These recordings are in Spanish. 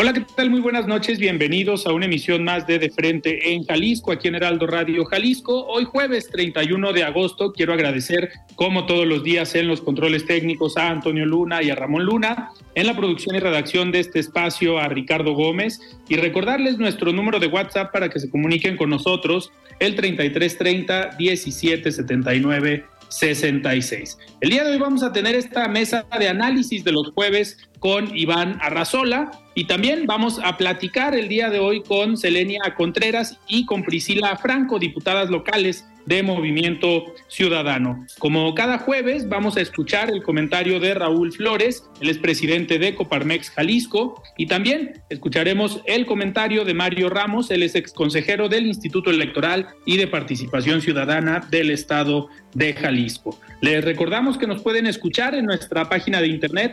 Hola, ¿qué tal? Muy buenas noches. Bienvenidos a una emisión más de De Frente en Jalisco, aquí en Heraldo Radio Jalisco. Hoy jueves 31 de agosto quiero agradecer, como todos los días en los controles técnicos, a Antonio Luna y a Ramón Luna, en la producción y redacción de este espacio a Ricardo Gómez y recordarles nuestro número de WhatsApp para que se comuniquen con nosotros, el 3330 1779 66. El día de hoy vamos a tener esta mesa de análisis de los jueves con Iván Arrazola y también vamos a platicar el día de hoy con Selenia Contreras y con Priscila Franco, diputadas locales de Movimiento Ciudadano. Como cada jueves vamos a escuchar el comentario de Raúl Flores, el expresidente de Coparmex Jalisco, y también escucharemos el comentario de Mario Ramos, el ex consejero del Instituto Electoral y de Participación Ciudadana del Estado de Jalisco. Les recordamos que nos pueden escuchar en nuestra página de internet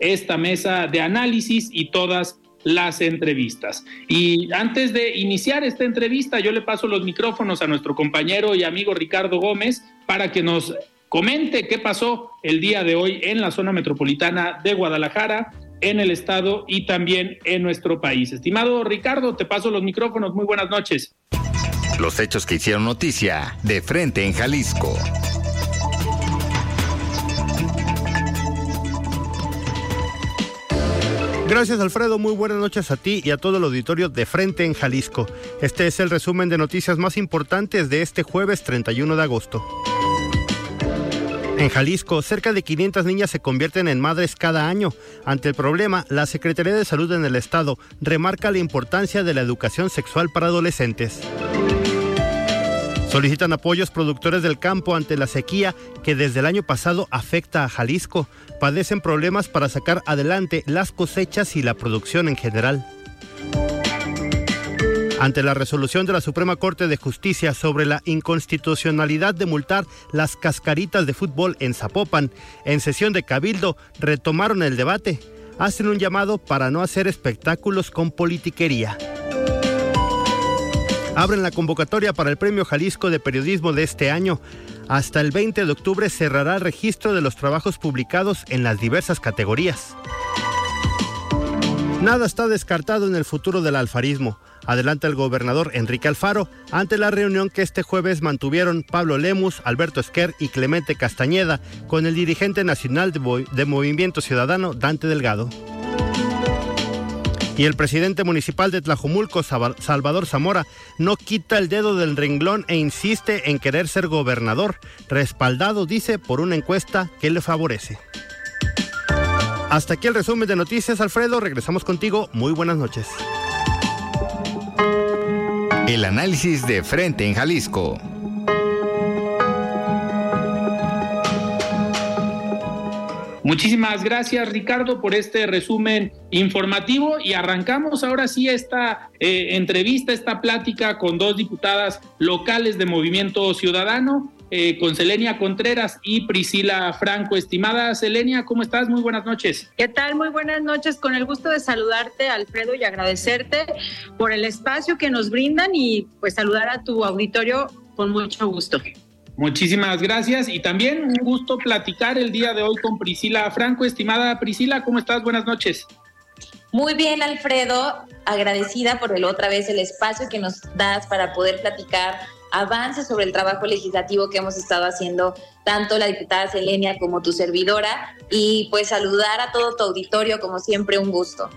esta mesa de análisis y todas las entrevistas. Y antes de iniciar esta entrevista, yo le paso los micrófonos a nuestro compañero y amigo Ricardo Gómez para que nos comente qué pasó el día de hoy en la zona metropolitana de Guadalajara, en el estado y también en nuestro país. Estimado Ricardo, te paso los micrófonos. Muy buenas noches. Los hechos que hicieron noticia de frente en Jalisco. Gracias Alfredo, muy buenas noches a ti y a todo el auditorio de Frente en Jalisco. Este es el resumen de noticias más importantes de este jueves 31 de agosto. En Jalisco, cerca de 500 niñas se convierten en madres cada año. Ante el problema, la Secretaría de Salud en el Estado remarca la importancia de la educación sexual para adolescentes. Solicitan apoyos productores del campo ante la sequía que desde el año pasado afecta a Jalisco. Padecen problemas para sacar adelante las cosechas y la producción en general. Ante la resolución de la Suprema Corte de Justicia sobre la inconstitucionalidad de multar las cascaritas de fútbol en Zapopan, en sesión de Cabildo retomaron el debate. Hacen un llamado para no hacer espectáculos con politiquería abren la convocatoria para el Premio Jalisco de Periodismo de este año. Hasta el 20 de octubre cerrará el registro de los trabajos publicados en las diversas categorías. Nada está descartado en el futuro del alfarismo. Adelanta el gobernador Enrique Alfaro ante la reunión que este jueves mantuvieron Pablo Lemus, Alberto Esquer y Clemente Castañeda con el dirigente nacional de Movimiento Ciudadano Dante Delgado. Y el presidente municipal de Tlajumulco, Salvador Zamora, no quita el dedo del renglón e insiste en querer ser gobernador, respaldado, dice, por una encuesta que le favorece. Hasta aquí el resumen de noticias, Alfredo. Regresamos contigo. Muy buenas noches. El análisis de frente en Jalisco. Muchísimas gracias Ricardo por este resumen informativo y arrancamos ahora sí esta eh, entrevista, esta plática con dos diputadas locales de Movimiento Ciudadano, eh, con Selenia Contreras y Priscila Franco. Estimada Selenia, ¿cómo estás? Muy buenas noches. ¿Qué tal? Muy buenas noches. Con el gusto de saludarte, Alfredo, y agradecerte por el espacio que nos brindan y pues saludar a tu auditorio con mucho gusto. Muchísimas gracias y también un gusto platicar el día de hoy con Priscila Franco. Estimada Priscila, ¿cómo estás? Buenas noches. Muy bien, Alfredo, agradecida por el otra vez el espacio que nos das para poder platicar avances sobre el trabajo legislativo que hemos estado haciendo tanto la diputada Selenia como tu servidora y pues saludar a todo tu auditorio como siempre un gusto.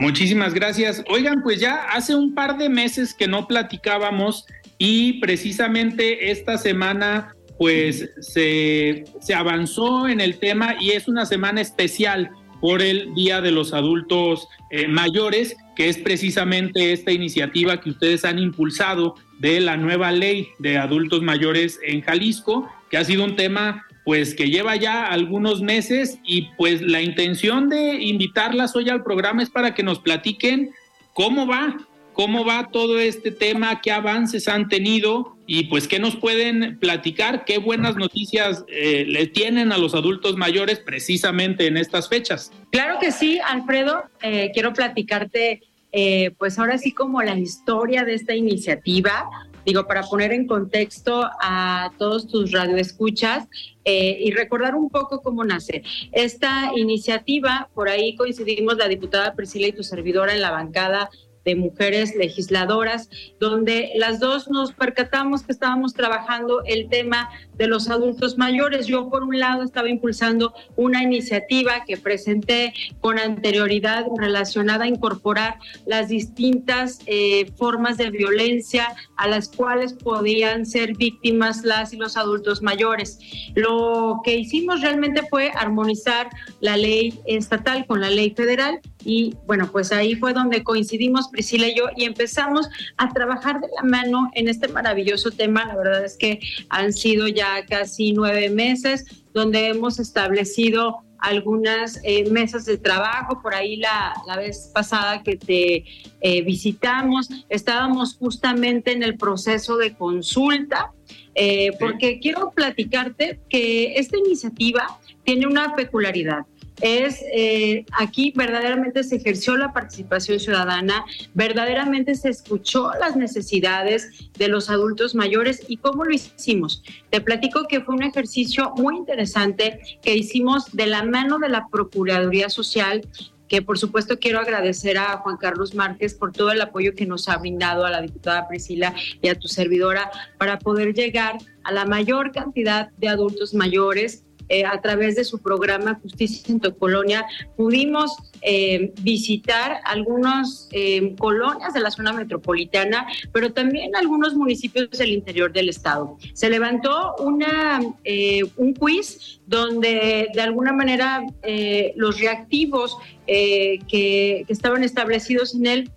Muchísimas gracias. Oigan, pues ya hace un par de meses que no platicábamos y precisamente esta semana pues se, se avanzó en el tema y es una semana especial por el Día de los Adultos eh, Mayores, que es precisamente esta iniciativa que ustedes han impulsado de la nueva ley de adultos mayores en Jalisco, que ha sido un tema pues que lleva ya algunos meses y pues la intención de invitarlas hoy al programa es para que nos platiquen cómo va, cómo va todo este tema, qué avances han tenido y pues qué nos pueden platicar, qué buenas noticias eh, le tienen a los adultos mayores precisamente en estas fechas. Claro que sí, Alfredo, eh, quiero platicarte eh, pues ahora sí como la historia de esta iniciativa. Digo, para poner en contexto a todos tus radioescuchas y recordar un poco cómo nace. Esta iniciativa, por ahí coincidimos la diputada Priscila y tu servidora en la bancada de mujeres legisladoras, donde las dos nos percatamos que estábamos trabajando el tema de los adultos mayores. Yo, por un lado, estaba impulsando una iniciativa que presenté con anterioridad relacionada a incorporar las distintas eh, formas de violencia a las cuales podían ser víctimas las y los adultos mayores. Lo que hicimos realmente fue armonizar la ley estatal con la ley federal y bueno, pues ahí fue donde coincidimos Priscila y yo y empezamos a trabajar de la mano en este maravilloso tema. La verdad es que han sido ya casi nueve meses donde hemos establecido algunas eh, mesas de trabajo. Por ahí la, la vez pasada que te eh, visitamos, estábamos justamente en el proceso de consulta, eh, porque quiero platicarte que esta iniciativa tiene una peculiaridad es eh, aquí verdaderamente se ejerció la participación ciudadana, verdaderamente se escuchó las necesidades de los adultos mayores y cómo lo hicimos. Te platico que fue un ejercicio muy interesante que hicimos de la mano de la Procuraduría Social que por supuesto quiero agradecer a Juan Carlos Márquez por todo el apoyo que nos ha brindado a la diputada Priscila y a tu servidora para poder llegar a la mayor cantidad de adultos mayores eh, a través de su programa Justicia en tu Colonia, pudimos eh, visitar algunas eh, colonias de la zona metropolitana, pero también algunos municipios del interior del estado. Se levantó una, un quiz donde de alguna manera los reactivos que, que, estaban establecidos en él,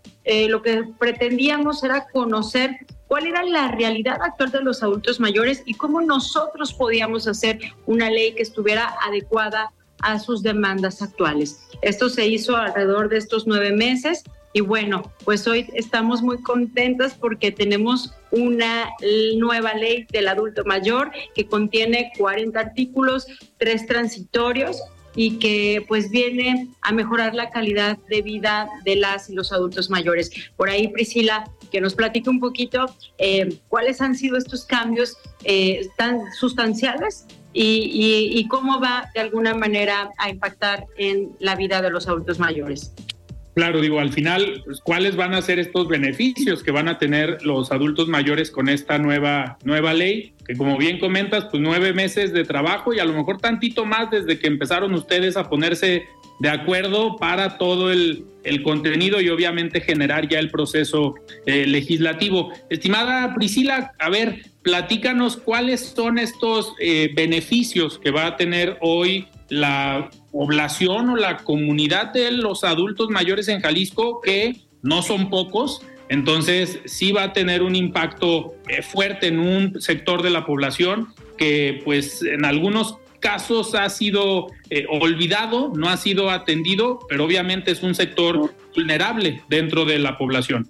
lo que pretendíamos era conocer cuál era la realidad actual de los adultos mayores y cómo nosotros podíamos hacer una ley que estuviera adecuada a sus demandas actuales. Esto se hizo alrededor de estos nueve meses y bueno, pues hoy estamos muy contentas porque tenemos una nueva ley del adulto mayor que contiene 40 artículos, tres transitorios y que pues viene a mejorar la calidad de vida de las y los adultos mayores. Por ahí, Priscila, que nos platique un poquito eh, cuáles han sido estos cambios eh, tan sustanciales y, y cómo va de alguna manera a impactar en la vida de los adultos mayores. Claro, digo, al final, pues, ¿cuáles van a ser estos beneficios que van a tener los adultos mayores con esta nueva, nueva ley? Que como bien comentas, pues nueve meses de trabajo y a lo mejor tantito más desde que empezaron ustedes a ponerse de acuerdo para todo el, contenido y obviamente generar ya el proceso eh, legislativo. Estimada Priscila, a ver, platícanos cuáles son estos eh, beneficios que va a tener hoy la población o la comunidad de los adultos mayores en Jalisco, que no son pocos, entonces sí va a tener un impacto eh, fuerte en un sector de la población que pues en algunos casos ha sido eh, olvidado, no ha sido atendido, pero obviamente es un sector vulnerable dentro de la población.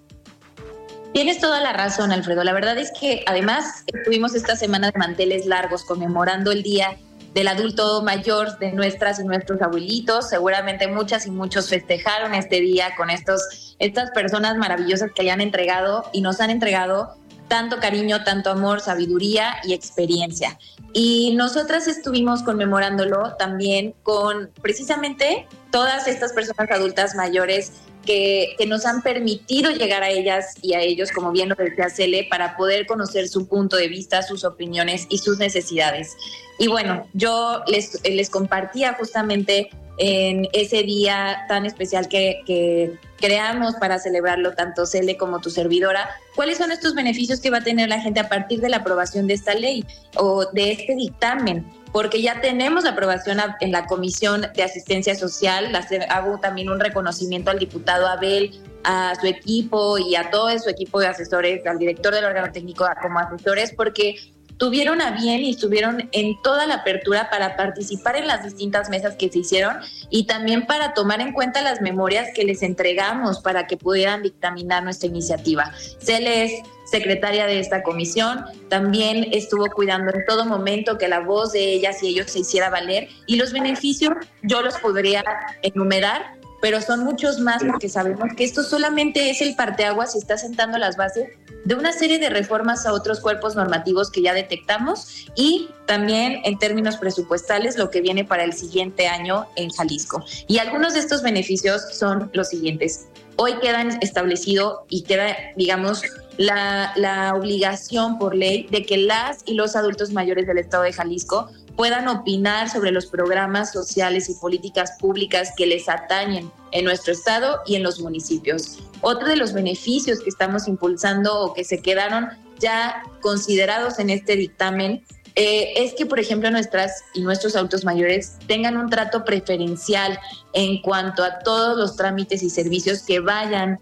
Tienes toda la razón, Alfredo. La verdad es que además tuvimos esta semana de manteles largos conmemorando el Día del Adulto Mayor de nuestras y nuestros abuelitos. Seguramente muchas y muchos festejaron este día con estos, estas personas maravillosas que han entregado y nos han entregado tanto cariño, tanto amor, sabiduría y experiencia. Y nosotras estuvimos conmemorándolo también con precisamente todas estas personas adultas mayores que, nos han permitido llegar a ellas y a ellos, como bien lo decía Cele, para poder conocer su punto de vista, sus opiniones y sus necesidades. Y bueno, yo les, les compartía justamente en ese día tan especial que, que, creamos para celebrarlo, tanto Cele como tu servidora, cuáles son estos beneficios que va a tener la gente a partir de la aprobación de esta ley o de este dictamen porque ya tenemos la aprobación en la Comisión de Asistencia Social. Hago también un reconocimiento al diputado Abel, a su equipo y a todo su equipo de asesores, al director del órgano técnico como asesores, porque tuvieron a bien y estuvieron en toda la apertura para participar en las distintas mesas que se hicieron y también para tomar en cuenta las memorias que les entregamos para que pudieran dictaminar nuestra iniciativa. Se les secretaria de esta comisión, también estuvo cuidando en todo momento que la voz de ellas y ellos se hiciera valer y los beneficios yo los podría enumerar, pero son muchos más porque sabemos que esto solamente es el parteaguas y está sentando las bases de una serie de reformas a otros cuerpos normativos que ya detectamos y también en términos presupuestales lo que viene para el siguiente año en Jalisco. Y algunos de estos beneficios son los siguientes. Hoy quedan establecido y queda, digamos, la, la obligación por ley de que las y los adultos mayores del Estado de Jalisco puedan opinar sobre los programas sociales y políticas públicas que les atañen en nuestro estado y en los municipios. Otro de los beneficios que estamos impulsando o que se quedaron ya considerados en este dictamen eh, es que, por ejemplo, nuestras y nuestros adultos mayores tengan un trato preferencial en cuanto a todos los trámites y servicios que vayan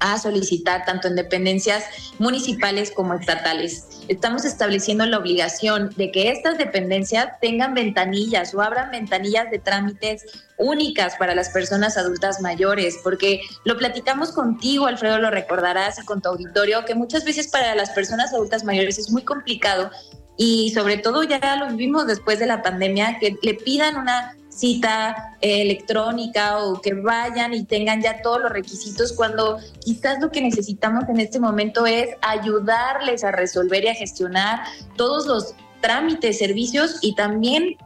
a solicitar tanto en dependencias municipales como estatales. Estamos estableciendo la obligación de que estas dependencias tengan ventanillas o abran ventanillas de trámites únicas para las personas adultas mayores, porque lo platicamos contigo, Alfredo, lo recordarás, y con tu auditorio, que muchas veces para las personas adultas mayores es muy complicado y sobre todo ya lo vivimos después de la pandemia, que le pidan una cita eh, electrónica o que vayan y tengan ya todos los requisitos cuando quizás lo que necesitamos en este momento es ayudarles a resolver y a gestionar todos los trámites, servicios y también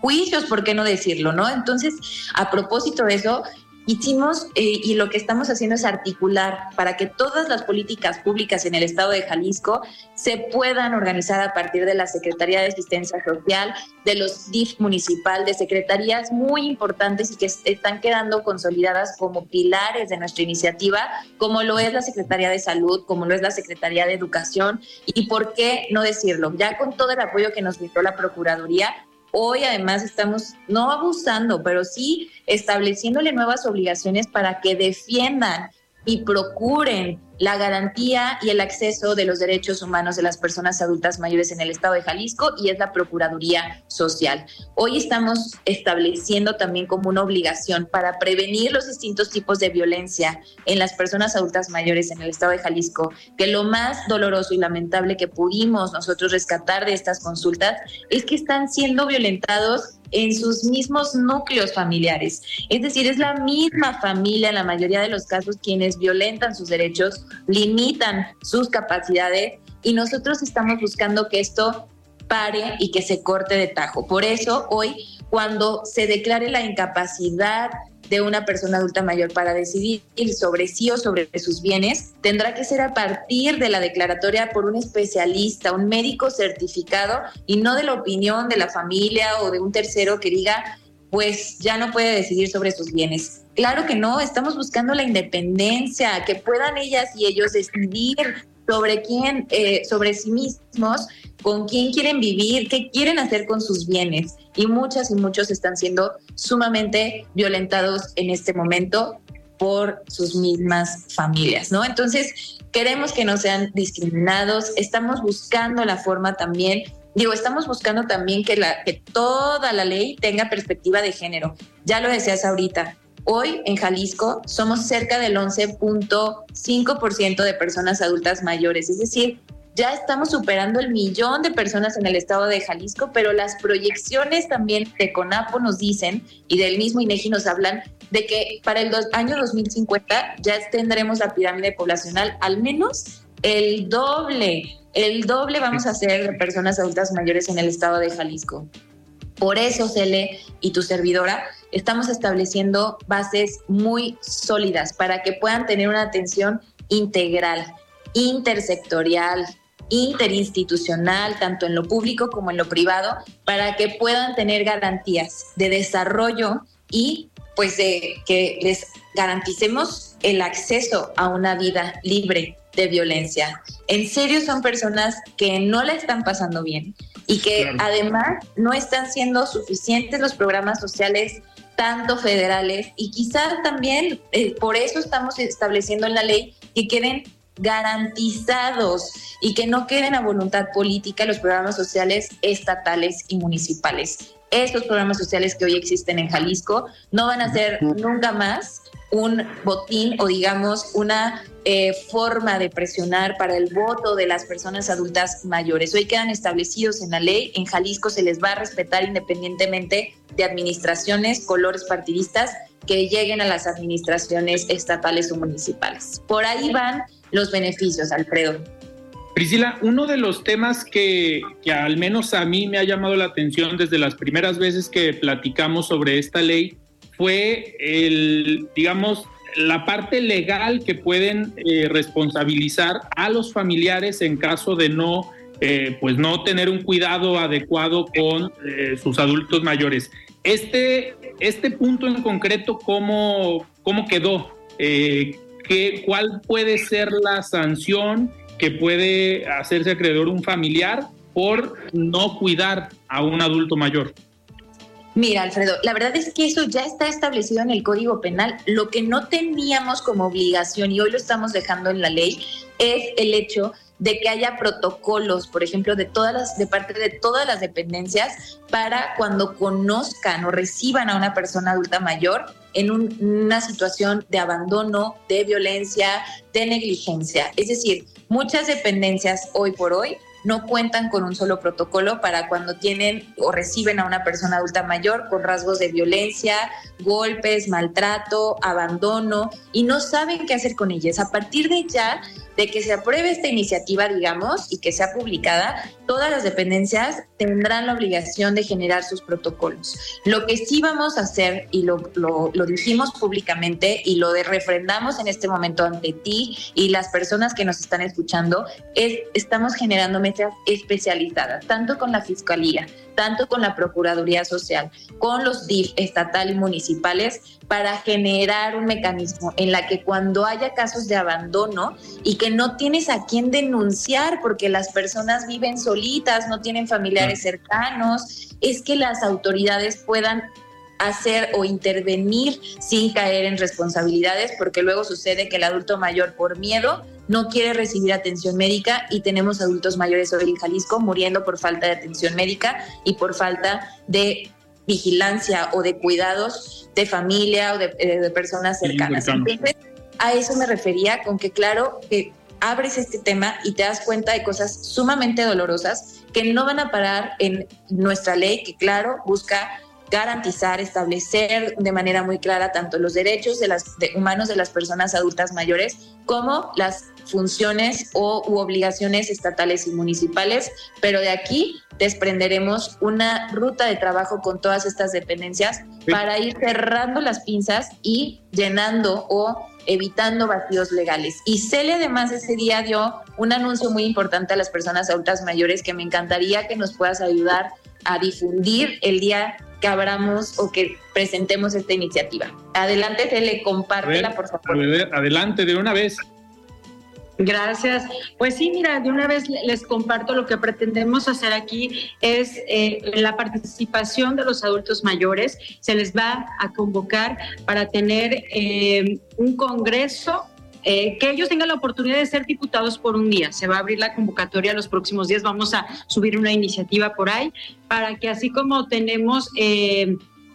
juicios, ¿por qué no decirlo? ¿no? Entonces, a propósito de eso, hicimos eh, y lo que estamos haciendo es articular para que todas las políticas públicas en el estado de Jalisco se puedan organizar a partir de la Secretaría de Asistencia Social, de los DIF municipal, de secretarías muy importantes y que están quedando consolidadas como pilares de nuestra iniciativa, como lo es la Secretaría de Salud, como lo es la Secretaría de Educación y por qué no decirlo, ya con todo el apoyo que nos brindó la Procuraduría, Hoy además estamos no abusando, pero sí estableciéndole nuevas obligaciones para que defiendan y procuren la garantía y el acceso de los derechos humanos de las personas adultas mayores en el estado de Jalisco y es la Procuraduría Social. Hoy estamos estableciendo también como una obligación para prevenir los distintos tipos de violencia en las personas adultas mayores en el estado de Jalisco, que lo más doloroso y lamentable que pudimos nosotros rescatar de estas consultas es que están siendo violentados en sus mismos núcleos familiares. Es decir, es la misma familia en la mayoría de los casos quienes violentan sus derechos, limitan sus capacidades y nosotros estamos buscando que esto pare y que se corte de tajo. Por eso hoy, cuando se declare la incapacidad de una persona adulta mayor para decidir sobre sí o sobre sus bienes tendrá que ser a partir de la declaratoria por un especialista, un médico certificado y no de la opinión de la familia o de un tercero que diga pues ya no puede decidir sobre sus bienes. Claro que no, estamos buscando la independencia, que puedan ellas y ellos decidir sobre quién, eh, sobre sí mismos, con quién quieren vivir, qué quieren hacer con sus bienes. Y muchas y muchos están siendo sumamente violentados en este momento por sus mismas familias, ¿no? Entonces, queremos que no sean discriminados, estamos buscando la forma también, digo, estamos buscando también que, la, que toda la ley tenga perspectiva de género. Ya lo decías ahorita, Hoy en Jalisco somos cerca del 11.5% de personas adultas mayores, es decir, ya estamos superando el millón de personas en el estado de Jalisco, pero las proyecciones también de CONAPO nos dicen y del mismo INEGI nos hablan de que para el año 2050 ya tendremos la pirámide poblacional al menos el doble, el doble vamos a ser personas adultas mayores en el estado de Jalisco. Por eso, Cele y tu servidora, estamos estableciendo bases muy sólidas para que puedan tener una atención integral, intersectorial, interinstitucional, tanto en lo público como en lo privado, para que puedan tener garantías de desarrollo y pues de que les garanticemos el acceso a una vida libre de violencia. En serio son personas que no la están pasando bien y que además no están siendo suficientes los programas sociales tanto federales y quizás también eh, por eso estamos estableciendo en la ley que queden garantizados y que no queden a voluntad política los programas sociales estatales y municipales. Estos programas sociales que hoy existen en Jalisco no van a ser nunca más un botín o digamos una eh, forma de presionar para el voto de las personas adultas mayores. Hoy quedan establecidos en la ley, en Jalisco se les va a respetar independientemente de administraciones, colores partidistas que lleguen a las administraciones estatales o municipales. Por ahí van los beneficios, Alfredo. Priscila, uno de los temas que, al menos a mí me ha llamado la atención desde las primeras veces que platicamos sobre esta ley fue el, digamos, la parte legal que pueden eh, responsabilizar a los familiares en caso de no, eh, pues no tener un cuidado adecuado con eh, sus adultos mayores. Este, este punto en concreto, ¿cómo, cómo quedó? ¿Cuál puede ser la sanción que puede hacerse acreedor un familiar por no cuidar a un adulto mayor? Mira, Alfredo, la verdad es que eso ya está establecido en el Código Penal. Lo que no teníamos como obligación y hoy lo estamos dejando en la ley es el hecho de que haya protocolos, por ejemplo, de todas las, de parte de todas las dependencias para cuando conozcan o reciban a una persona adulta mayor en una situación de abandono, de violencia, de negligencia. Es decir, muchas dependencias hoy por hoy no cuentan con un solo protocolo para cuando tienen o reciben a una persona adulta mayor con rasgos de violencia, golpes, maltrato, abandono y no saben qué hacer con ellas. A partir de ya, de que se apruebe esta iniciativa, digamos, y que sea publicada, todas las dependencias tendrán la obligación de generar sus protocolos. Lo que sí vamos a hacer, y lo, lo, dijimos públicamente y lo de refrendamos en este momento ante ti y las personas que nos están escuchando, es estamos generando especializadas, tanto con la Fiscalía, tanto con la Procuraduría Social, con los DIF estatal y municipales, para generar un mecanismo en la que cuando haya casos de abandono y que no tienes a quién denunciar porque las personas viven solitas, no tienen familiares cercanos, es que las autoridades puedan hacer o intervenir sin caer en responsabilidades, porque luego sucede que el adulto mayor por miedo no quiere recibir atención médica y tenemos adultos mayores hoy en Jalisco muriendo por falta de atención médica y por falta de vigilancia o de cuidados de familia o de, eh, personas cercanas. Entonces, a eso me refería con que claro que abres este tema y te das cuenta de cosas sumamente dolorosas que no van a parar en nuestra ley, que claro, busca garantizar, establecer de manera muy clara tanto los derechos de las, humanos de las personas adultas mayores como las funciones o u obligaciones estatales y municipales, pero de aquí desprenderemos una ruta de trabajo con todas estas dependencias para ir cerrando las pinzas y llenando o evitando vacíos legales. Y Celia además ese día dio un anuncio muy importante a las personas adultas mayores que me encantaría que nos puedas ayudar a difundir el día que abramos o que presentemos esta iniciativa. Adelante, Cele, compártela, por favor. adelante, de una vez. Gracias. Pues sí, mira, de una vez les comparto lo que pretendemos hacer aquí es eh, la participación de los adultos mayores. Se les va a convocar para tener eh, un congreso eh, que ellos tengan la oportunidad de ser diputados por un día. Se va a abrir la convocatoria los próximos días. Vamos a subir una iniciativa por ahí para que así como tenemos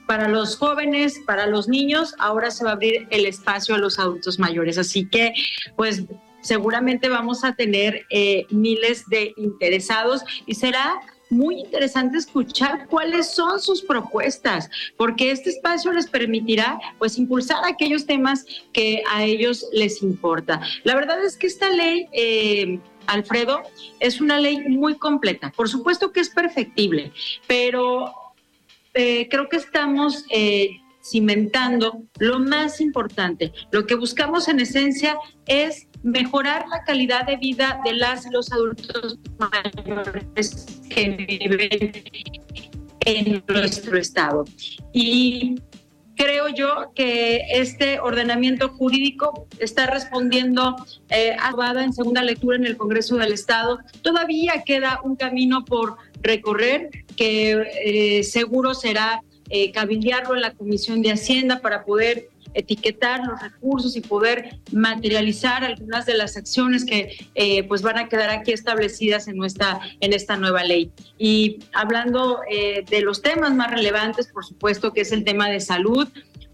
para los jóvenes, para los niños, ahora se va a abrir el espacio a los adultos mayores. Así que, pues seguramente vamos a tener eh, miles de interesados y será muy interesante escuchar cuáles son sus propuestas, porque este espacio les permitirá pues impulsar aquellos temas que a ellos les importa. La verdad es que esta ley, eh, Alfredo, es una ley muy completa. Por supuesto que es perfectible, pero eh, creo que estamos eh, cimentando lo más importante. Lo que buscamos en esencia es mejorar la calidad de vida de las y los adultos mayores que viven en nuestro estado. Y creo yo que este ordenamiento jurídico está respondiendo eh, aprobada en segunda lectura en el Congreso del Estado. Todavía queda un camino por recorrer que eh, seguro será eh, en la Comisión de Hacienda para poder etiquetar los recursos y poder materializar algunas de las acciones que eh, pues van a quedar aquí establecidas en nuestra en esta nueva ley. Y hablando eh, de los temas más relevantes, por supuesto que es el tema de salud.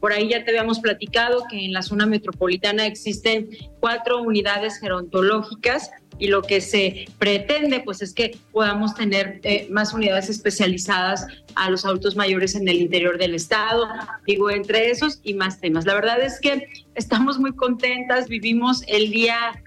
Por ahí ya te habíamos platicado que en la zona metropolitana existen cuatro unidades gerontológicas y lo que se pretende pues es que podamos tener eh, más unidades especializadas a los adultos mayores en el interior del estado, digo entre esos y más temas. La verdad es que estamos muy contentas, vivimos el día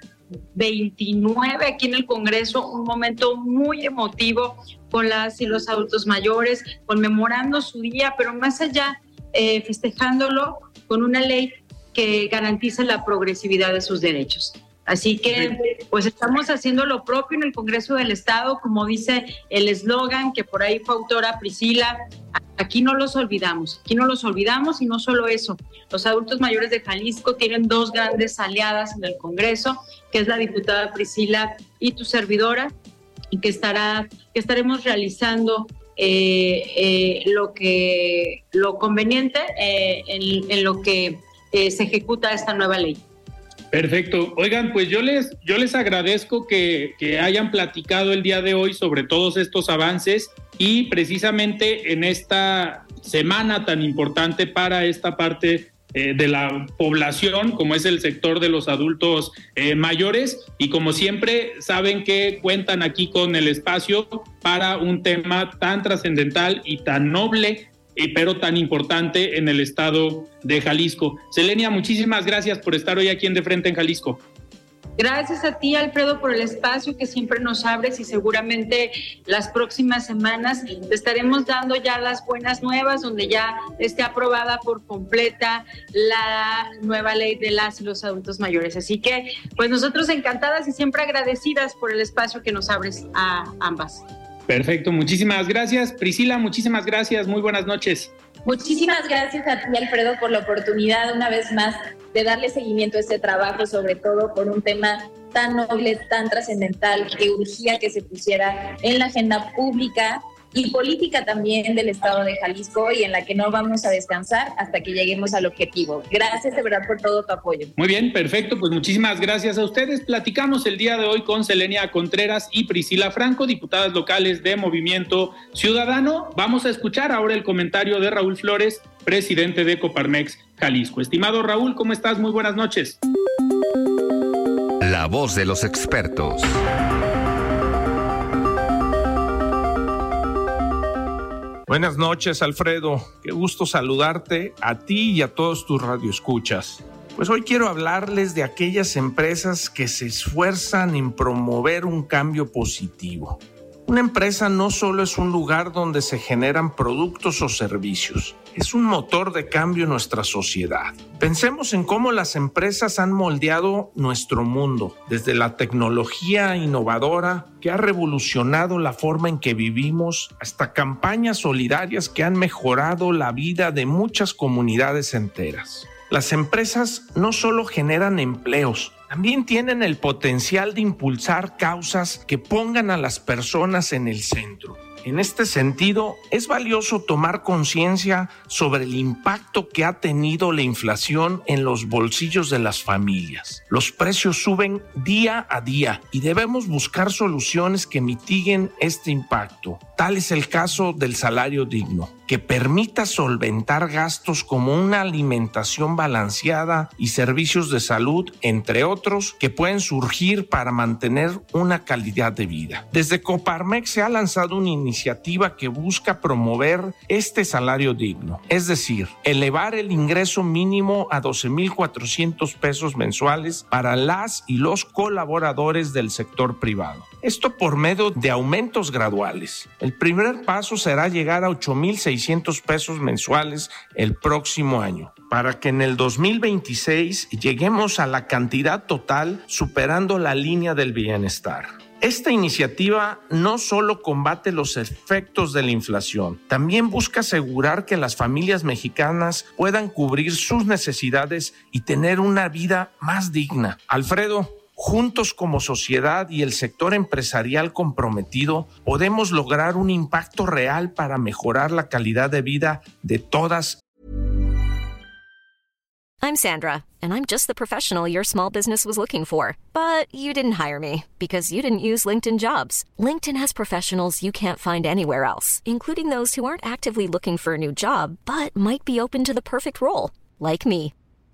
29 aquí en el Congreso, un momento muy emotivo con las y los adultos mayores, conmemorando su día, pero más allá, eh, festejándolo con una ley que garantiza la progresividad de sus derechos. Así que, pues estamos haciendo lo propio en el Congreso del Estado, como dice el eslogan que por ahí fue autora Priscila. Aquí no los olvidamos, aquí no los olvidamos y no solo eso. Los adultos mayores de Jalisco tienen dos grandes aliadas en el Congreso, que es la diputada Priscila y tu servidora, y que estará, que estaremos realizando eh, eh, lo que lo conveniente eh, en, lo que se ejecuta esta nueva ley. Perfecto. Oigan, pues yo les, yo les agradezco que, que, hayan platicado el día de hoy sobre todos estos avances y precisamente en esta semana tan importante para esta parte eh, de la población, como es el sector de los adultos eh, mayores. Y como siempre, saben que cuentan aquí con el espacio para un tema tan trascendental y tan noble pero tan importante en el estado de Jalisco. Selenia, muchísimas gracias por estar hoy aquí en De Frente en Jalisco. Gracias a ti, Alfredo, por el espacio que siempre nos abres y seguramente las próximas semanas te estaremos dando ya las buenas nuevas, donde ya esté aprobada por completa la nueva ley de las y los adultos mayores. Así que, pues nosotros encantadas y siempre agradecidas por el espacio que nos abres a ambas. Perfecto, muchísimas gracias. Priscila, muchísimas gracias. Muy buenas noches. Muchísimas gracias a ti, Alfredo, por la oportunidad una vez más de darle seguimiento a este trabajo, sobre todo por un tema tan noble, tan trascendental, que urgía que se pusiera en la agenda pública y política también del Estado de Jalisco y en la que no vamos a descansar hasta que lleguemos al objetivo. Gracias de verdad por todo tu apoyo. Muy bien, perfecto. Pues muchísimas gracias a ustedes. Platicamos el día de hoy con Selenia Contreras y Priscila Franco, diputadas locales de Movimiento Ciudadano. Vamos a escuchar ahora el comentario de Raúl Flores, presidente de Coparmex Jalisco. Estimado Raúl, ¿cómo estás? Muy buenas noches. La voz de los expertos. Buenas noches, Alfredo. Qué gusto saludarte a ti y a todos tus radioescuchas. Pues hoy quiero hablarles de aquellas empresas que se esfuerzan en promover un cambio positivo. Una empresa no solo es un lugar donde se generan productos o servicios, es un motor de cambio en nuestra sociedad. Pensemos en cómo las empresas han moldeado nuestro mundo, desde la tecnología innovadora que ha revolucionado la forma en que vivimos, hasta campañas solidarias que han mejorado la vida de muchas comunidades enteras. Las empresas no solo generan empleos, también tienen el potencial de impulsar causas que pongan a las personas en el centro. En este sentido, es valioso tomar conciencia sobre el impacto que ha tenido la inflación en los bolsillos de las familias. Los precios suben día a día y debemos buscar soluciones que mitiguen este impacto. Tal es el caso del salario digno. Que permita solventar gastos como una alimentación balanceada y servicios de salud, entre otros, que pueden surgir para mantener una calidad de vida. Desde Coparmex se ha lanzado una iniciativa que busca promover este salario digno, es decir, elevar el ingreso mínimo a 12.400 pesos mensuales para las y los colaboradores del sector privado. Esto por medio de aumentos graduales. El primer paso será llegar a 8.600 pesos mensuales el próximo año, para que en el 2026 lleguemos a la cantidad total superando la línea del bienestar. Esta iniciativa no solo combate los efectos de la inflación, también busca asegurar que las familias mexicanas puedan cubrir sus necesidades y tener una vida más digna. Alfredo, Juntos como sociedad y el sector empresarial comprometido, podemos lograr un impacto real para mejorar la calidad de vida de todas. I'm Sandra, and I'm just the professional your small business was looking for. But you didn't hire me because you didn't use LinkedIn jobs. LinkedIn has professionals you can't find anywhere else, including those who aren't actively looking for a new job but might be open to the perfect role, like me.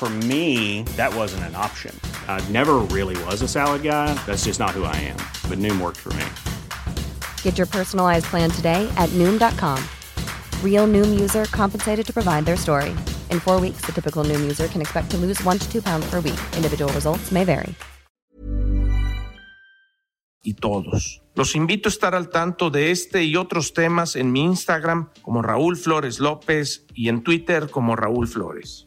For me, that wasn't an option. I never really was a salad guy. That's just not who I am. But Noom worked for me. Get your personalized plan today at Noom.com. Real Noom user compensated to provide their story. In four weeks, the typical Noom user can expect to lose one to two pounds per week. Individual results may vary. Y todos. Los invito a estar al tanto de este y otros temas en mi Instagram como Raúl Flores López y en Twitter como Raúl Flores.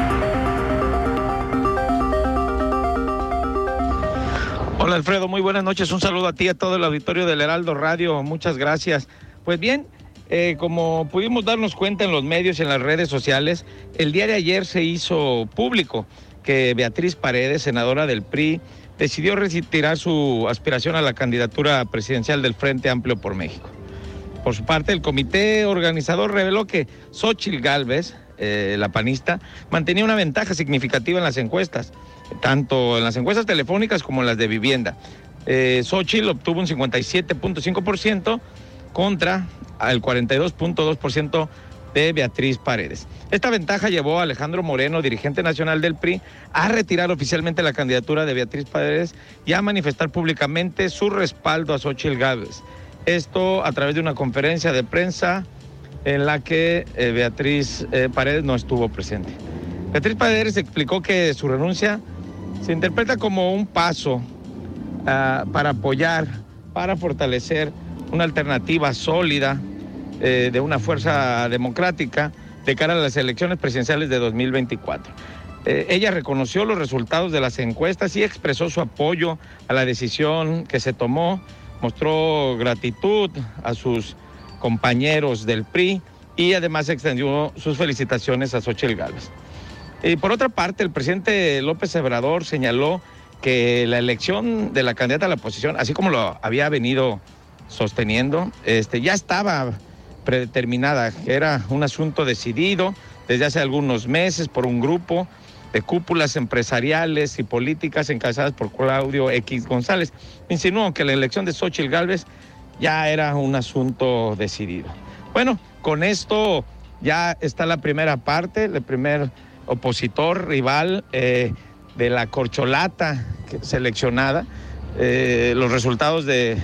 Hola Alfredo, muy buenas noches. Un saludo a ti, a todo el auditorio del Heraldo Radio. Muchas gracias. Pues bien, eh, como pudimos darnos cuenta en los medios y en las redes sociales, el día de ayer se hizo público que Beatriz Paredes, senadora del PRI, decidió retirar su aspiración a la candidatura presidencial del Frente Amplio por México. Por su parte, el comité organizador reveló que Xochitl Gálvez, eh, la panista, mantenía una ventaja significativa en las encuestas, tanto en las encuestas telefónicas como en las de vivienda. Eh, Xochitl obtuvo un 57.5% contra el 42.2% de Beatriz Paredes. Esta ventaja llevó a Alejandro Moreno, dirigente nacional del PRI, a retirar oficialmente la candidatura de Beatriz Paredes y a manifestar públicamente su respaldo a Xochitl Gálvez. Esto a través de una conferencia de prensa en la que eh, Beatriz eh, Paredes no estuvo presente. Beatriz Paredes explicó que su renuncia se interpreta como un paso ah, para apoyar, para fortalecer una alternativa sólida eh, de una fuerza democrática de cara a las elecciones presidenciales de 2024. Eh, ella reconoció los resultados de las encuestas y expresó su apoyo a la decisión que se tomó, mostró gratitud a sus compañeros del PRI y además extendió sus felicitaciones a Xochitl Gálvez. Y por otra parte, el presidente López Obrador señaló que la elección de la candidata a la oposición, así como lo había venido sosteniendo, este, ya estaba predeterminada, que era un asunto decidido desde hace algunos meses por un grupo de cúpulas empresariales y políticas encabezadas por Claudio X González. Insinuó que la elección de Xochitl Gálvez ya era un asunto decidido. Bueno, con esto ya está la primera parte, el primer opositor, rival eh, de la corcholata seleccionada. Eh, los resultados de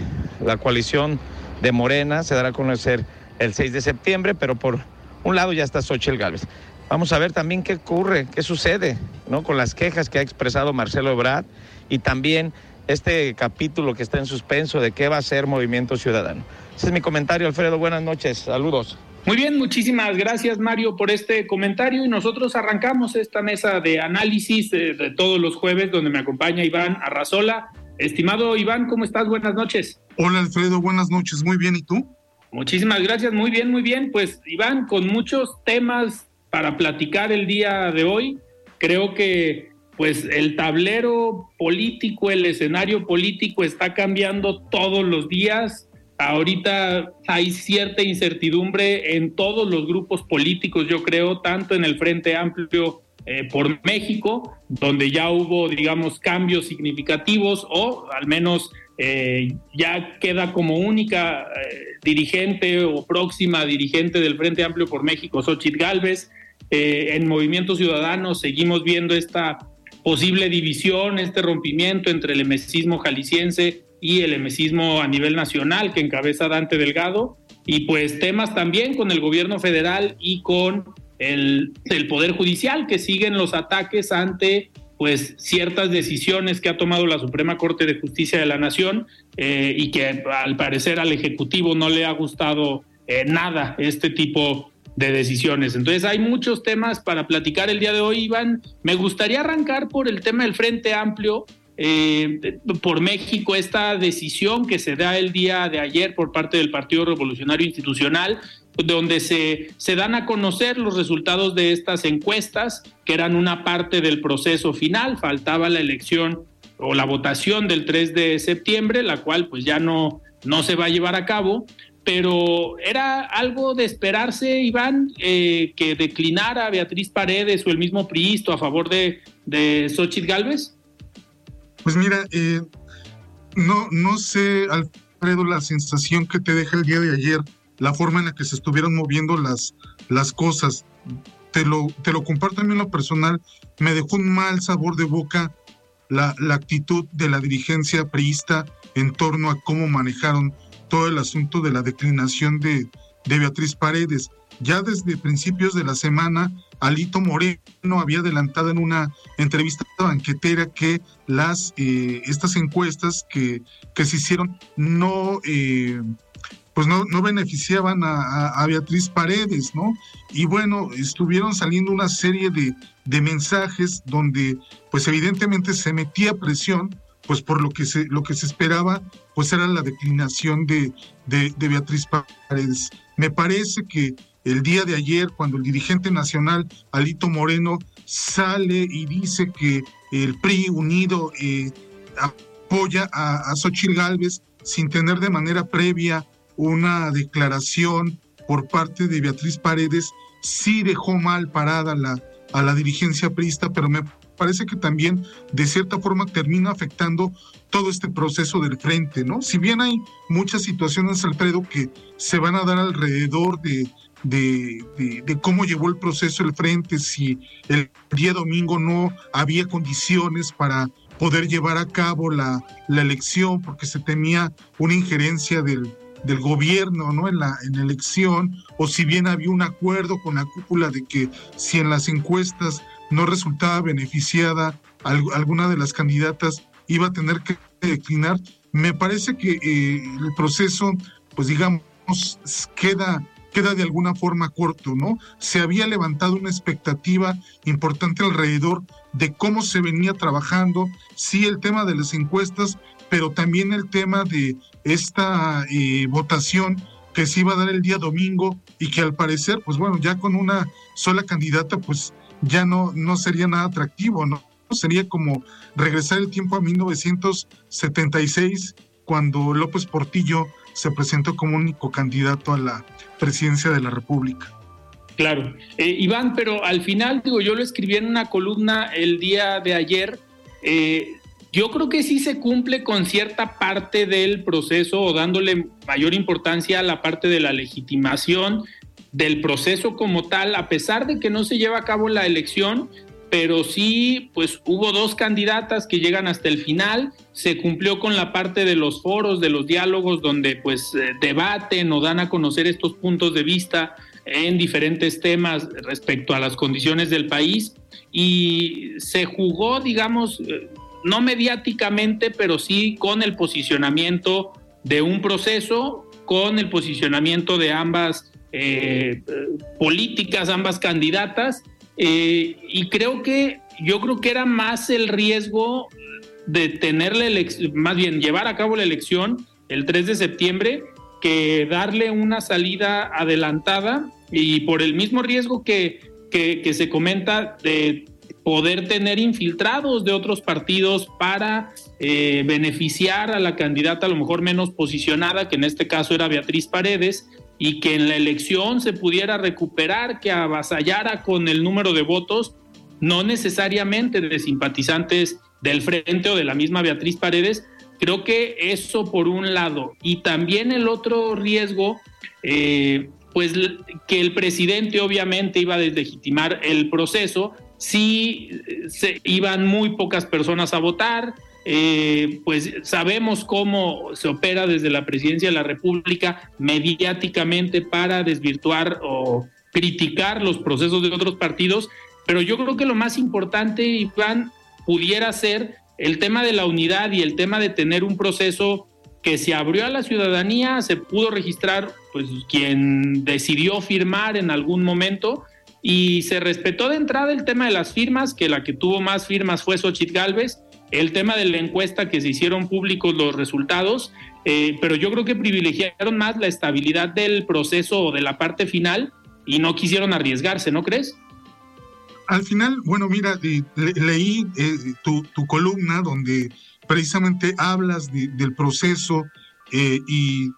la coalición de Morena se dará a conocer el 6 de septiembre, pero por un lado ya está Xochitl Gálvez. Vamos a ver también qué ocurre, qué sucede ¿no? con las quejas que ha expresado Marcelo Ebrard y también este capítulo que está en suspenso de qué va a ser Movimiento Ciudadano. Ese es mi comentario, Alfredo. Buenas noches. Saludos. Muy bien, muchísimas gracias Mario por este comentario y nosotros arrancamos esta mesa de análisis de, de todos los jueves donde me acompaña Iván Arrazola. Estimado Iván, ¿cómo estás? Buenas noches. Hola Alfredo, buenas noches. Muy bien, ¿y tú? Muchísimas gracias, muy bien, muy bien. Pues Iván, con muchos temas para platicar el día de hoy, creo que pues el tablero político, el escenario político está cambiando todos los días. Ahorita hay cierta incertidumbre en todos los grupos políticos, yo creo, tanto en el Frente Amplio eh, por México, donde ya hubo, digamos, cambios significativos o al menos eh, ya queda como única eh, dirigente o próxima dirigente del Frente Amplio por México, Xochitl Galvez. en Movimiento Ciudadano seguimos viendo esta posible división, este rompimiento entre el emesismo jalisciense y el emesismo a nivel nacional que encabeza Dante Delgado, y pues temas también con el gobierno federal y con el, el Poder Judicial, que siguen los ataques ante pues ciertas decisiones que ha tomado la Suprema Corte de Justicia de la Nación eh, y que al parecer al Ejecutivo no le ha gustado eh, nada este tipo de decisiones. Entonces hay muchos temas para platicar el día de hoy, Iván. Me gustaría arrancar por el tema del Frente Amplio, eh, por México, esta decisión que se da el día de ayer por parte del Partido Revolucionario Institucional, donde se, se dan a conocer los resultados de estas encuestas, que eran una parte del proceso final, faltaba la elección o la votación del 3 de septiembre, la cual pues ya no, no se va a llevar a cabo, pero era algo de esperarse, Iván, eh, que declinara Beatriz Paredes o el mismo Priisto a favor de, de Xochitl Galvez. Pues mira, eh, no, no sé, Alfredo, la sensación que te deja el día de ayer la forma en la que se estuvieron moviendo las, las cosas. Te lo, te lo comparto a mí en lo personal, me dejó un mal sabor de boca la, la actitud de la dirigencia priista en torno a cómo manejaron todo el asunto de la declinación de, de Beatriz Paredes. Ya desde principios de la semana, Alito Moreno había adelantado en una entrevista banquetera que las eh, estas encuestas que, que se hicieron no eh, pues no, no beneficiaban a, Beatriz Paredes, ¿no? Y bueno, estuvieron saliendo una serie de, de, mensajes donde, pues evidentemente se metía presión, pues por lo que se, lo que se esperaba, pues era la declinación de, de, de Beatriz Paredes. Me parece que el día de ayer, cuando el dirigente nacional, Alito Moreno, sale y dice que el PRI unido eh, apoya a, a Xochitl Gálvez sin tener de manera previa una declaración por parte de Beatriz Paredes, sí dejó mal parada a la dirigencia priista, pero me parece que también de cierta forma termina afectando todo este proceso del frente, ¿no? Si bien hay muchas situaciones, Alfredo, que se van a dar alrededor de, de, cómo llevó el proceso el frente, si el día domingo no había condiciones para poder llevar a cabo la, la elección, porque se temía una injerencia del, gobierno ¿no? en, la, en elección, o si bien había un acuerdo con la cúpula de que si en las encuestas no resultaba beneficiada alguna de las candidatas, iba a tener que declinar. Me parece que eh, el proceso, pues digamos, queda queda de alguna forma corto, ¿no? Se había levantado una expectativa importante alrededor de cómo se venía trabajando, sí el tema de las encuestas, pero también el tema de esta eh, votación que se iba a dar el día domingo y que al parecer, pues bueno, ya con una sola candidata, pues ya no, no sería nada atractivo, ¿no? Sería como regresar el tiempo a 1976, cuando López Portillo se presentó como único candidato a la presidencia de la República. Claro. Eh, Iván, pero al final, digo, yo lo escribí en una columna el día de ayer. Eh, yo creo que sí se cumple con cierta parte del proceso o dándole mayor importancia a la parte de la legitimación del proceso como tal, a pesar de que no se lleva a cabo la elección, pero sí, pues hubo dos candidatas que llegan hasta el final, se cumplió con la parte de los foros, de los diálogos, donde pues eh, debaten o dan a conocer estos puntos de vista en diferentes temas respecto a las condiciones del país. Y se jugó, digamos, eh, no mediáticamente, pero sí con el posicionamiento de un proceso, con el posicionamiento de ambas eh, políticas, ambas candidatas, eh, y creo que yo creo que era más el riesgo de tener la elección, más bien llevar a cabo la elección el 3 de septiembre, que darle una salida adelantada y por el mismo riesgo que, que, se comenta de poder tener infiltrados de otros partidos para eh, beneficiar a la candidata a lo mejor menos posicionada, que en este caso era Beatriz Paredes, y que en la elección se pudiera recuperar, que avasallara con el número de votos, no necesariamente de simpatizantes del frente o de la misma Beatriz Paredes. Creo que eso por un lado. Y también el otro riesgo, eh, pues que el presidente obviamente iba a deslegitimar el proceso, si se iban muy pocas personas a votar, eh, pues sabemos cómo se opera desde la presidencia de la República mediáticamente para desvirtuar o criticar los procesos de otros partidos, pero yo creo que lo más importante, Iván, pudiera ser el tema de la unidad y el tema de tener un proceso que se abrió a la ciudadanía, se pudo registrar, pues quien decidió firmar en algún momento, y se respetó de entrada el tema de las firmas, que la que tuvo más firmas fue Xochitl Galvez, el tema de la encuesta que se hicieron públicos los resultados, eh, pero yo creo que privilegiaron más la estabilidad del proceso o de la parte final y no quisieron arriesgarse, ¿no crees? Al final, bueno, mira, leí eh, tu, columna donde precisamente hablas del proceso eh, y,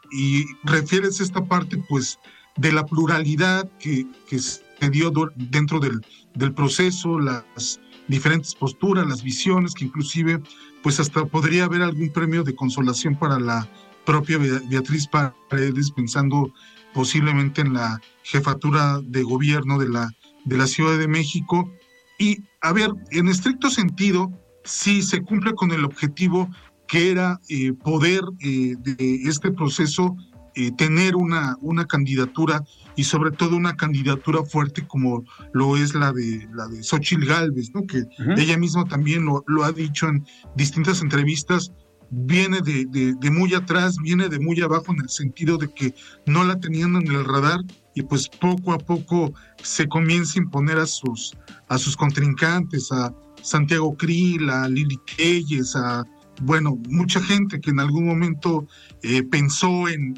refieres esta parte, pues, de la pluralidad que, se dio dentro del, del proceso, las diferentes posturas, las visiones, que inclusive pues hasta podría haber algún premio de consolación para la propia Beatriz Paredes, pensando posiblemente en la jefatura de gobierno de la, de la Ciudad de México. Y a ver, en estricto sentido, sí se cumple con el objetivo que era eh, poder eh, de este proceso eh, tener una, una candidatura y sobre todo una candidatura fuerte como lo es la de la de Xochitl Galvez, ¿no? que ella misma también lo, lo, ha dicho en distintas entrevistas, viene de, de, muy atrás, viene de muy abajo en el sentido de que no la tenían en el radar y pues poco a poco se comienza a imponer a sus, a sus contrincantes, a Santiago Krill, a Lili Keyes, a bueno, mucha gente que en algún momento eh, pensó en,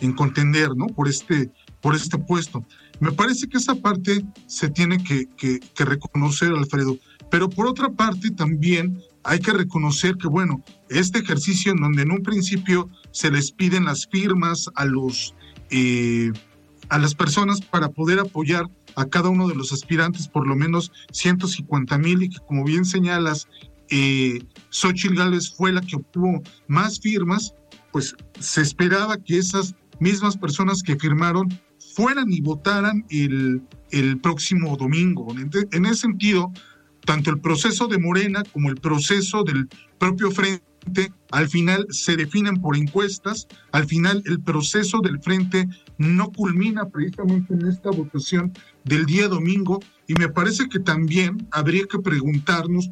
en, contender, ¿no? Por este, por este puesto. Me parece que esa parte se tiene que, que, reconocer, Alfredo. Pero por otra parte también hay que reconocer que, bueno, este ejercicio en donde en un principio se les piden las firmas a los... Eh, a las personas para poder apoyar a cada uno de los aspirantes por lo menos 150 mil y que como bien señalas, eh, Gálvez fue la que obtuvo más firmas, pues se esperaba que esas mismas personas que firmaron fueran y votaran el próximo domingo. En ese sentido, tanto el proceso de Morena como el proceso del propio frente al final se definen por encuestas, al final el proceso del frente no culmina precisamente en esta votación del día domingo y me parece que también habría que preguntarnos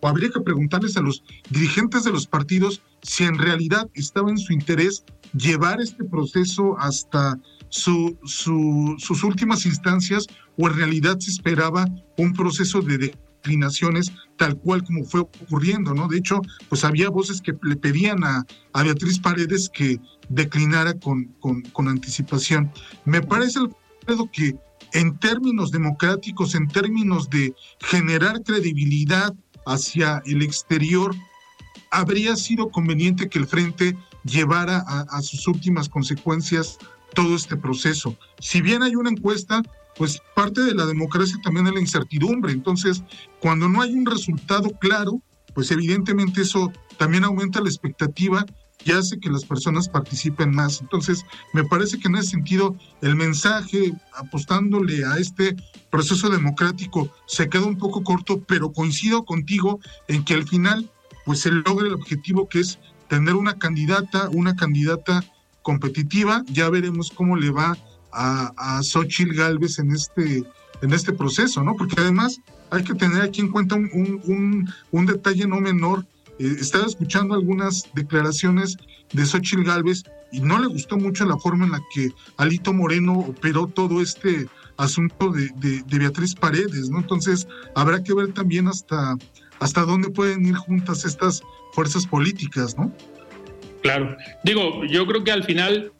o habría que preguntarles a los dirigentes de los partidos si en realidad estaba en su interés llevar este proceso hasta su, sus últimas instancias o en realidad se esperaba un proceso de declinaciones tal cual como fue ocurriendo, ¿no? De hecho, pues había voces que le pedían a, Beatriz Paredes que declinara con, con, con anticipación. Me parece, Alfredo, que en términos democráticos, en términos de generar credibilidad hacia el exterior, habría sido conveniente que el frente llevara a, sus últimas consecuencias todo este proceso. Si bien hay una encuesta, pues parte de la democracia también es la incertidumbre. Entonces, cuando no hay un resultado claro, pues evidentemente eso también aumenta la expectativa y hace que las personas participen más. Entonces, me parece que en ese sentido el mensaje apostándole a este proceso democrático se queda un poco corto, pero coincido contigo en que al final pues se logra el objetivo que es tener una candidata, una candidata competitiva. Ya veremos cómo le va a, a Xochitl Galvez en este en este proceso, ¿no? Porque además hay que tener aquí en cuenta un, un, un, detalle no menor. Eh, estaba escuchando algunas declaraciones de Xochitl Galvez y no le gustó mucho la forma en la que Alito Moreno operó todo este asunto de, Beatriz Paredes, ¿no? Entonces habrá que ver también hasta, hasta dónde pueden ir juntas estas fuerzas políticas, ¿no? Claro. Digo, yo creo que al final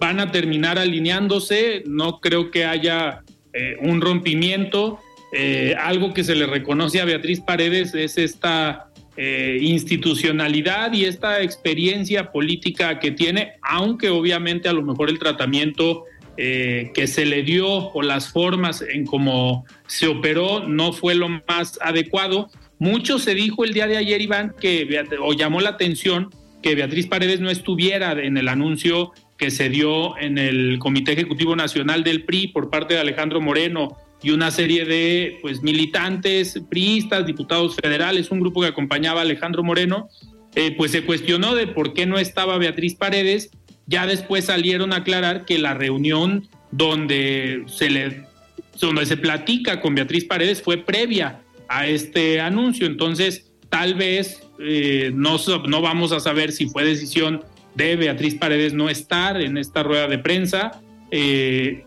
van a terminar alineándose, no creo que haya eh, un rompimiento. Eh, algo que se le reconoce a Beatriz Paredes es esta eh, institucionalidad y esta experiencia política que tiene, aunque obviamente a lo mejor el tratamiento que se le dio o las formas en cómo se operó no fue lo más adecuado. Mucho se dijo el día de ayer, Iván, que o llamó la atención que Beatriz Paredes no estuviera en el anuncio que se dio en el Comité Ejecutivo Nacional del PRI por parte de Alejandro Moreno y una serie de pues militantes, priistas, diputados federales, un grupo que acompañaba a Alejandro Moreno, eh, pues se cuestionó de por qué no estaba Beatriz Paredes. Ya después salieron a aclarar que la reunión donde se le donde se platica con Beatriz Paredes fue previa a este anuncio. Entonces, tal vez eh, no, no vamos a saber si fue decisión de Beatriz Paredes no estar en esta rueda de prensa. Eh,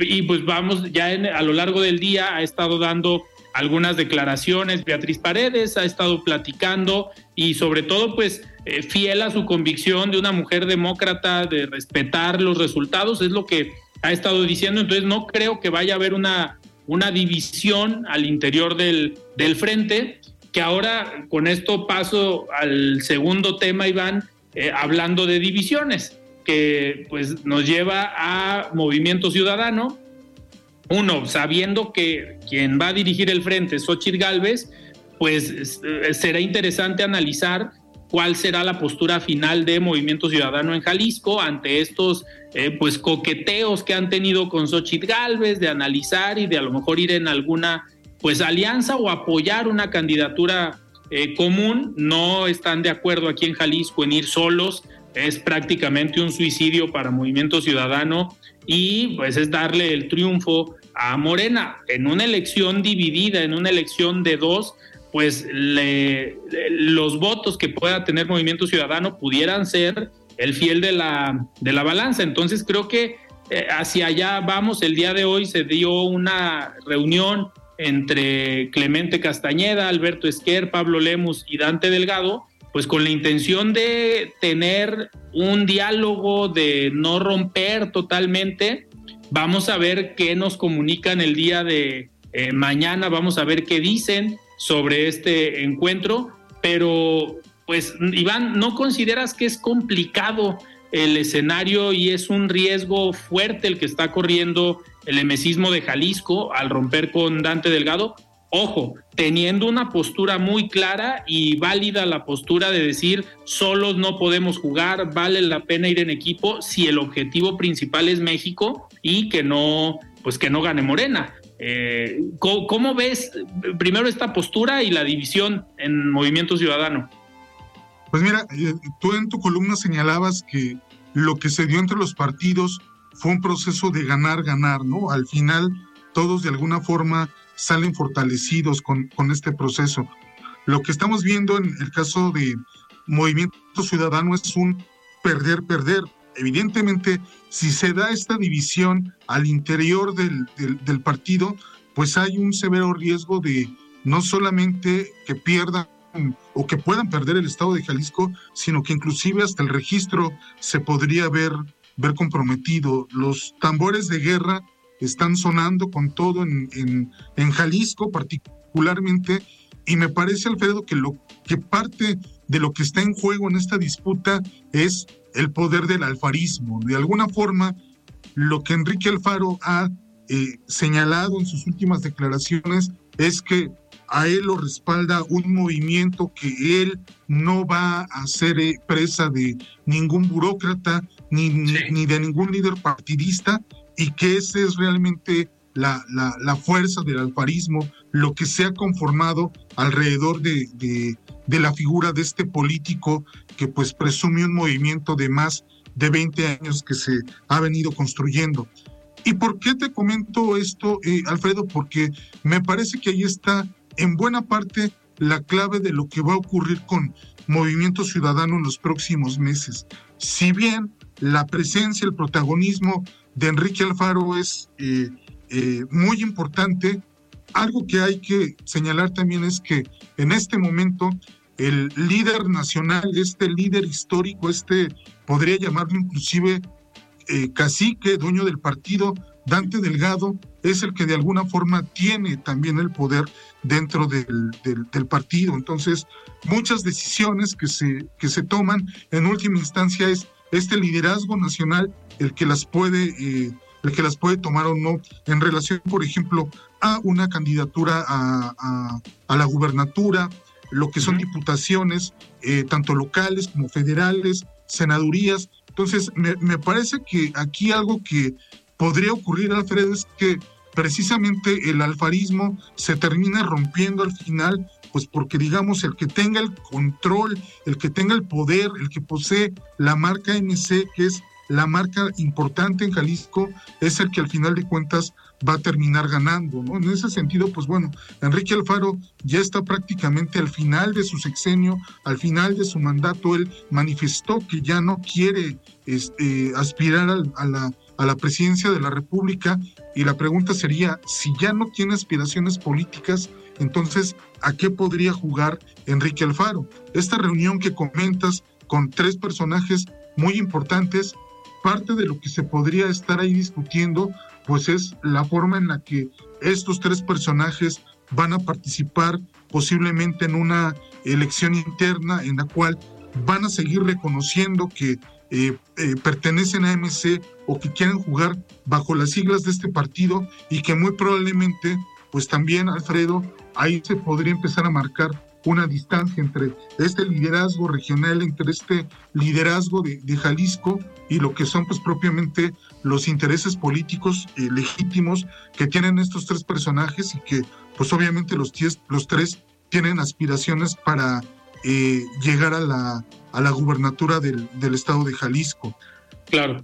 y pues vamos, ya a lo largo del día ha estado dando algunas declaraciones Beatriz Paredes, ha estado platicando y sobre todo pues eh, fiel a su convicción de una mujer demócrata, de respetar los resultados, es lo que ha estado diciendo, entonces no creo que vaya a haber una, una división al interior del, del frente, que ahora con esto paso al segundo tema, Iván, eh, hablando de divisiones, que pues nos lleva a Movimiento Ciudadano. Uno, sabiendo que quien va a dirigir el frente es Xochitl Galvez, pues eh, será interesante analizar cuál será la postura final de Movimiento Ciudadano en Jalisco ante estos eh, pues coqueteos que han tenido con Xochitl Galvez de analizar y de a lo mejor ir en alguna pues alianza o apoyar una candidatura eh, común, no están de acuerdo aquí en Jalisco en ir solos, es prácticamente un suicidio para Movimiento Ciudadano y pues es darle el triunfo a Morena en una elección dividida, en una elección de dos, pues los votos que pueda tener Movimiento Ciudadano pudieran ser el fiel de la, de la balanza. Entonces creo que eh, hacia allá vamos. El día de hoy se dio una reunión entre Clemente Castañeda, Alberto Esquer, Pablo Lemus y Dante Delgado, pues con la intención de tener un diálogo, de no romper totalmente. Vamos a ver qué nos comunican el día de eh, mañana, vamos a ver qué dicen sobre este encuentro, pero pues Iván, ¿no consideras que es complicado el escenario y es un riesgo fuerte el que está corriendo el emesismo de Jalisco al romper con Dante Delgado. Ojo, teniendo una postura muy clara y válida la postura de decir solos no podemos jugar, vale la pena ir en equipo si el objetivo principal es México y que no, pues que no gane Morena. Eh, ¿cómo, ves primero esta postura y la división en Movimiento Ciudadano? Pues mira, eh, tú en tu columna señalabas que lo que se dio entre los partidos fue un proceso de ganar, ganar, ¿no? Al final todos de alguna forma salen fortalecidos con, con este proceso. Lo que estamos viendo en el caso de Movimiento Ciudadano es un perder, perder. Evidentemente, si se da esta división al interior del, del partido, pues hay un severo riesgo de no solamente que pierdan o que puedan perder el estado de Jalisco, sino que inclusive hasta el registro se podría ver ver comprometido. Los tambores de guerra están sonando con todo en, en, Jalisco particularmente y me parece, Alfredo, que lo que parte de lo que está en juego en esta disputa es el poder del alfarismo. De alguna forma, lo que Enrique Alfaro ha eh, señalado en sus últimas declaraciones es que a él lo respalda un movimiento que él no va a ser eh, presa de ningún burócrata ni, ni, de ningún líder partidista y que esa es realmente la, la, fuerza del alfarismo, lo que se ha conformado alrededor de, de, de, la figura de este político que pues presume un movimiento de más de 20 años que se ha venido construyendo. ¿Y por qué te comento esto, eh, Alfredo? Porque me parece que ahí está en buena parte la clave de lo que va a ocurrir con Movimiento Ciudadano en los próximos meses. Si bien la presencia, el protagonismo de Enrique Alfaro es eh, eh, muy importante, algo que hay que señalar también es que en este momento el líder nacional, este líder histórico, este podría llamarlo inclusive eh, cacique, dueño del partido, Dante Delgado, es el que de alguna forma tiene también el poder dentro del, del, partido. Entonces, muchas decisiones que se, que se toman en última instancia es este liderazgo nacional el que las puede, eh, el que las puede tomar o no en relación, por ejemplo, a una candidatura a, a, la gubernatura, lo que son diputaciones, eh, tanto locales como federales, senadurías. Entonces, me, me parece que aquí algo que podría ocurrir, Alfredo, es que precisamente el alfarismo se termina rompiendo al final, pues porque digamos el que tenga el control, el que tenga el poder, el que posee la marca MC, que es la marca importante en Jalisco, es el que al final de cuentas va a terminar ganando, ¿no? En ese sentido, pues bueno, Enrique Alfaro ya está prácticamente al final de su sexenio, al final de su mandato, él manifestó que ya no quiere este, aspirar a la a la presidencia de la República y la pregunta sería, si ya no tiene aspiraciones políticas, entonces, ¿a qué podría jugar Enrique Alfaro? Esta reunión que comentas con tres personajes muy importantes, parte de lo que se podría estar ahí discutiendo, pues es la forma en la que estos tres personajes van a participar posiblemente en una elección interna en la cual van a seguir reconociendo que eh, eh, pertenecen a MC o que quieren jugar bajo las siglas de este partido y que muy probablemente, pues también, Alfredo, ahí se podría empezar a marcar una distancia entre este liderazgo regional, entre este liderazgo de, Jalisco y lo que son pues propiamente los intereses políticos eh, legítimos que tienen estos tres personajes y que pues obviamente los, los tres tienen aspiraciones para eh, llegar a la, a la gubernatura del, del estado de Jalisco. Claro.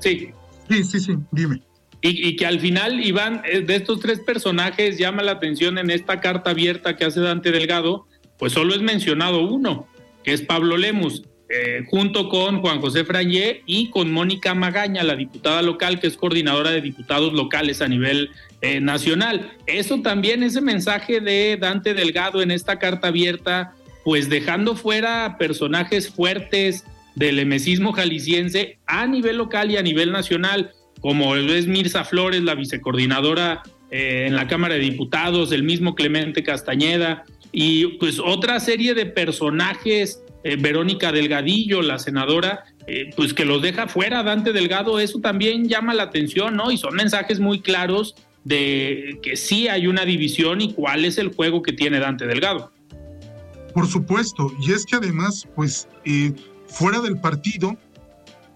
sí. Sí, sí, sí, dime. Y, que al final, Iván, eh, de estos tres personajes llama la atención en esta carta abierta que hace Dante Delgado, pues solo es mencionado uno, que es Pablo Lemus. Eh, junto con Juan José Frayé y con Mónica Magaña, la diputada local, que es coordinadora de diputados locales a nivel eh, nacional. Eso también, ese mensaje de Dante Delgado en esta carta abierta, pues dejando fuera personajes fuertes del emesismo jalisciense a nivel local y a nivel nacional, como es Mirza Flores, la vicecoordinadora eh, en la Cámara de Diputados, el mismo Clemente Castañeda, y pues otra serie de personajes eh, Verónica Delgadillo, la senadora, eh, pues que los deja fuera Dante Delgado, eso también llama la atención, ¿no? Y son mensajes muy claros de que sí hay una división y cuál es el juego que tiene Dante Delgado. Por supuesto, y es que además, pues, eh, fuera del partido,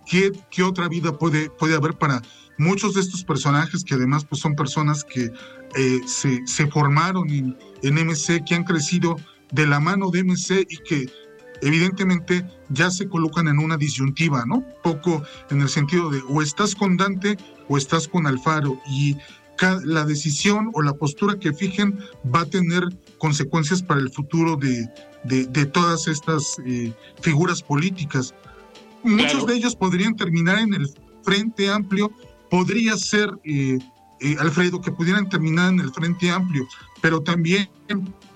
¿qué, ¿qué, otra vida puede, puede haber para muchos de estos personajes que además pues, son personas que se, se, formaron en, en MC, que han crecido de la mano de MC y que evidentemente ya se colocan en una disyuntiva, ¿no? Poco en el sentido de o estás con Dante o estás con Alfaro y la decisión o la postura que fijen va a tener consecuencias para el futuro de, de, todas estas eh, figuras políticas. Muchos de ellos podrían terminar en el Frente Amplio, podría ser, eh, eh, Alfredo, que pudieran terminar en el Frente Amplio, pero también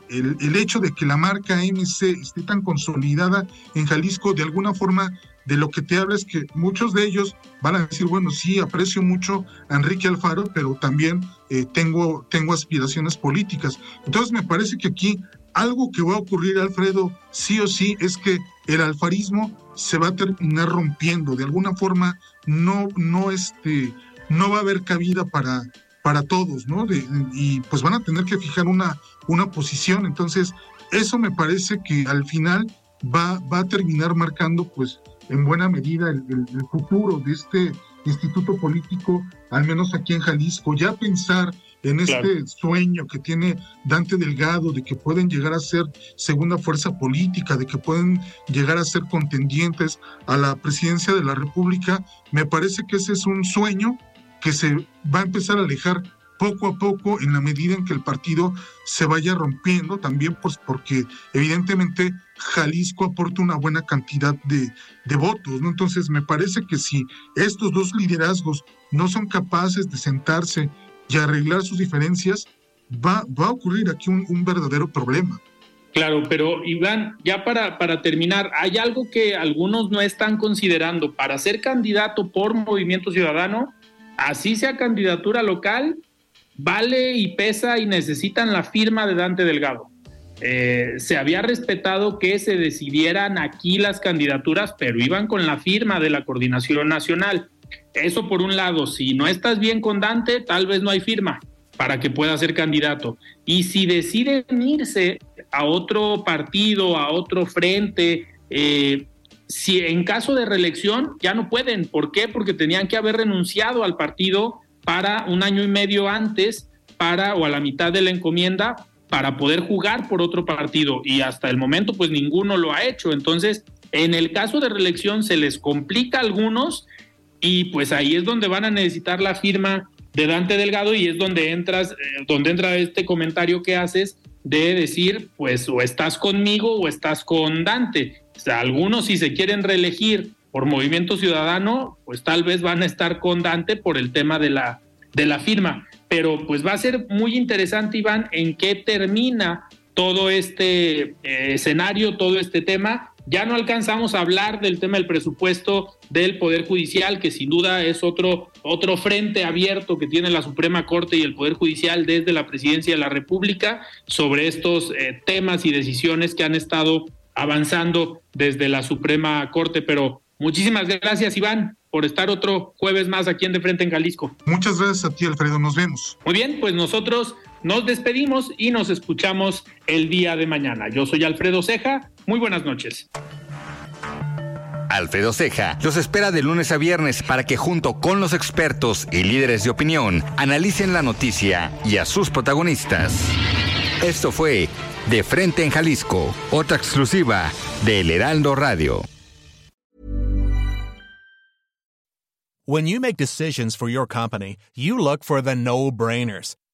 el, hecho de que la marca MC esté tan consolidada en Jalisco, de alguna forma, de lo que te habla es que muchos de ellos van a decir, bueno, sí, aprecio mucho a Enrique Alfaro, pero también eh, tengo, tengo aspiraciones políticas. Entonces me parece que aquí algo que va a ocurrir, Alfredo, sí o sí, es que el alfarismo se va a terminar rompiendo. De alguna forma, no, no, este, no va a haber cabida para, para todos, ¿no? y pues van a tener que fijar una, una posición. Entonces, eso me parece que al final va, va a terminar marcando, pues, en buena medida el, futuro de este instituto político, al menos aquí en Jalisco. Ya pensar en este sueño que tiene Dante Delgado de que pueden llegar a ser segunda fuerza política, de que pueden llegar a ser contendientes a la presidencia de la República, me parece que ese es un sueño que se va a empezar a alejar poco a poco en la medida en que el partido se vaya rompiendo, también pues porque evidentemente Jalisco aporta una buena cantidad de, de, votos, ¿no? Entonces me parece que si estos dos liderazgos no son capaces de sentarse y arreglar sus diferencias, va, va a ocurrir aquí un, verdadero problema. Claro, pero Iván, ya para, para terminar, hay algo que algunos no están considerando. Para ser candidato por Movimiento Ciudadano, así sea candidatura local, vale y pesa y necesitan la firma de Dante Delgado. Eh, se había respetado que se decidieran aquí las candidaturas, pero iban con la firma de la coordinación nacional. Eso por un lado, si no estás bien con Dante, tal vez no hay firma para que pueda ser candidato. Y si deciden irse a otro partido, a otro frente, eh, si en caso de reelección ya no pueden. ¿Por qué? Porque tenían que haber renunciado al partido para un año y medio antes, para o a la mitad de la encomienda, para poder jugar por otro partido. Y hasta el momento, pues ninguno lo ha hecho. Entonces, en el caso de reelección se les complica a algunos y pues ahí es donde van a necesitar la firma de Dante Delgado y es donde entras, eh, donde entra este comentario que haces de decir, pues o estás conmigo o estás con Dante. Algunos si se quieren reelegir por Movimiento Ciudadano, pues tal vez van a estar con Dante por el tema de la, de la firma. Pero pues va a ser muy interesante, Iván, en qué termina todo este eh, escenario, todo este tema. Ya no alcanzamos a hablar del tema del presupuesto del Poder Judicial, que sin duda es otro, otro frente abierto que tiene la Suprema Corte y el Poder Judicial desde la Presidencia de la República sobre estos eh, temas y decisiones que han estado avanzando desde la Suprema Corte. Pero Muchísimas gracias, Iván, por estar otro jueves más aquí en De Frente en Jalisco. Muchas gracias a ti, Alfredo. Nos vemos. Muy bien, pues nosotros nos despedimos y nos escuchamos el día de mañana. Yo soy Alfredo Ceja. Muy buenas noches. Alfredo Ceja los espera de lunes a viernes para que junto con los expertos y líderes de opinión analicen la noticia y a sus protagonistas. Esto fue De Frente en Jalisco, otra exclusiva de El Heraldo Radio. When you make decisions for your company, you look for the no-brainers.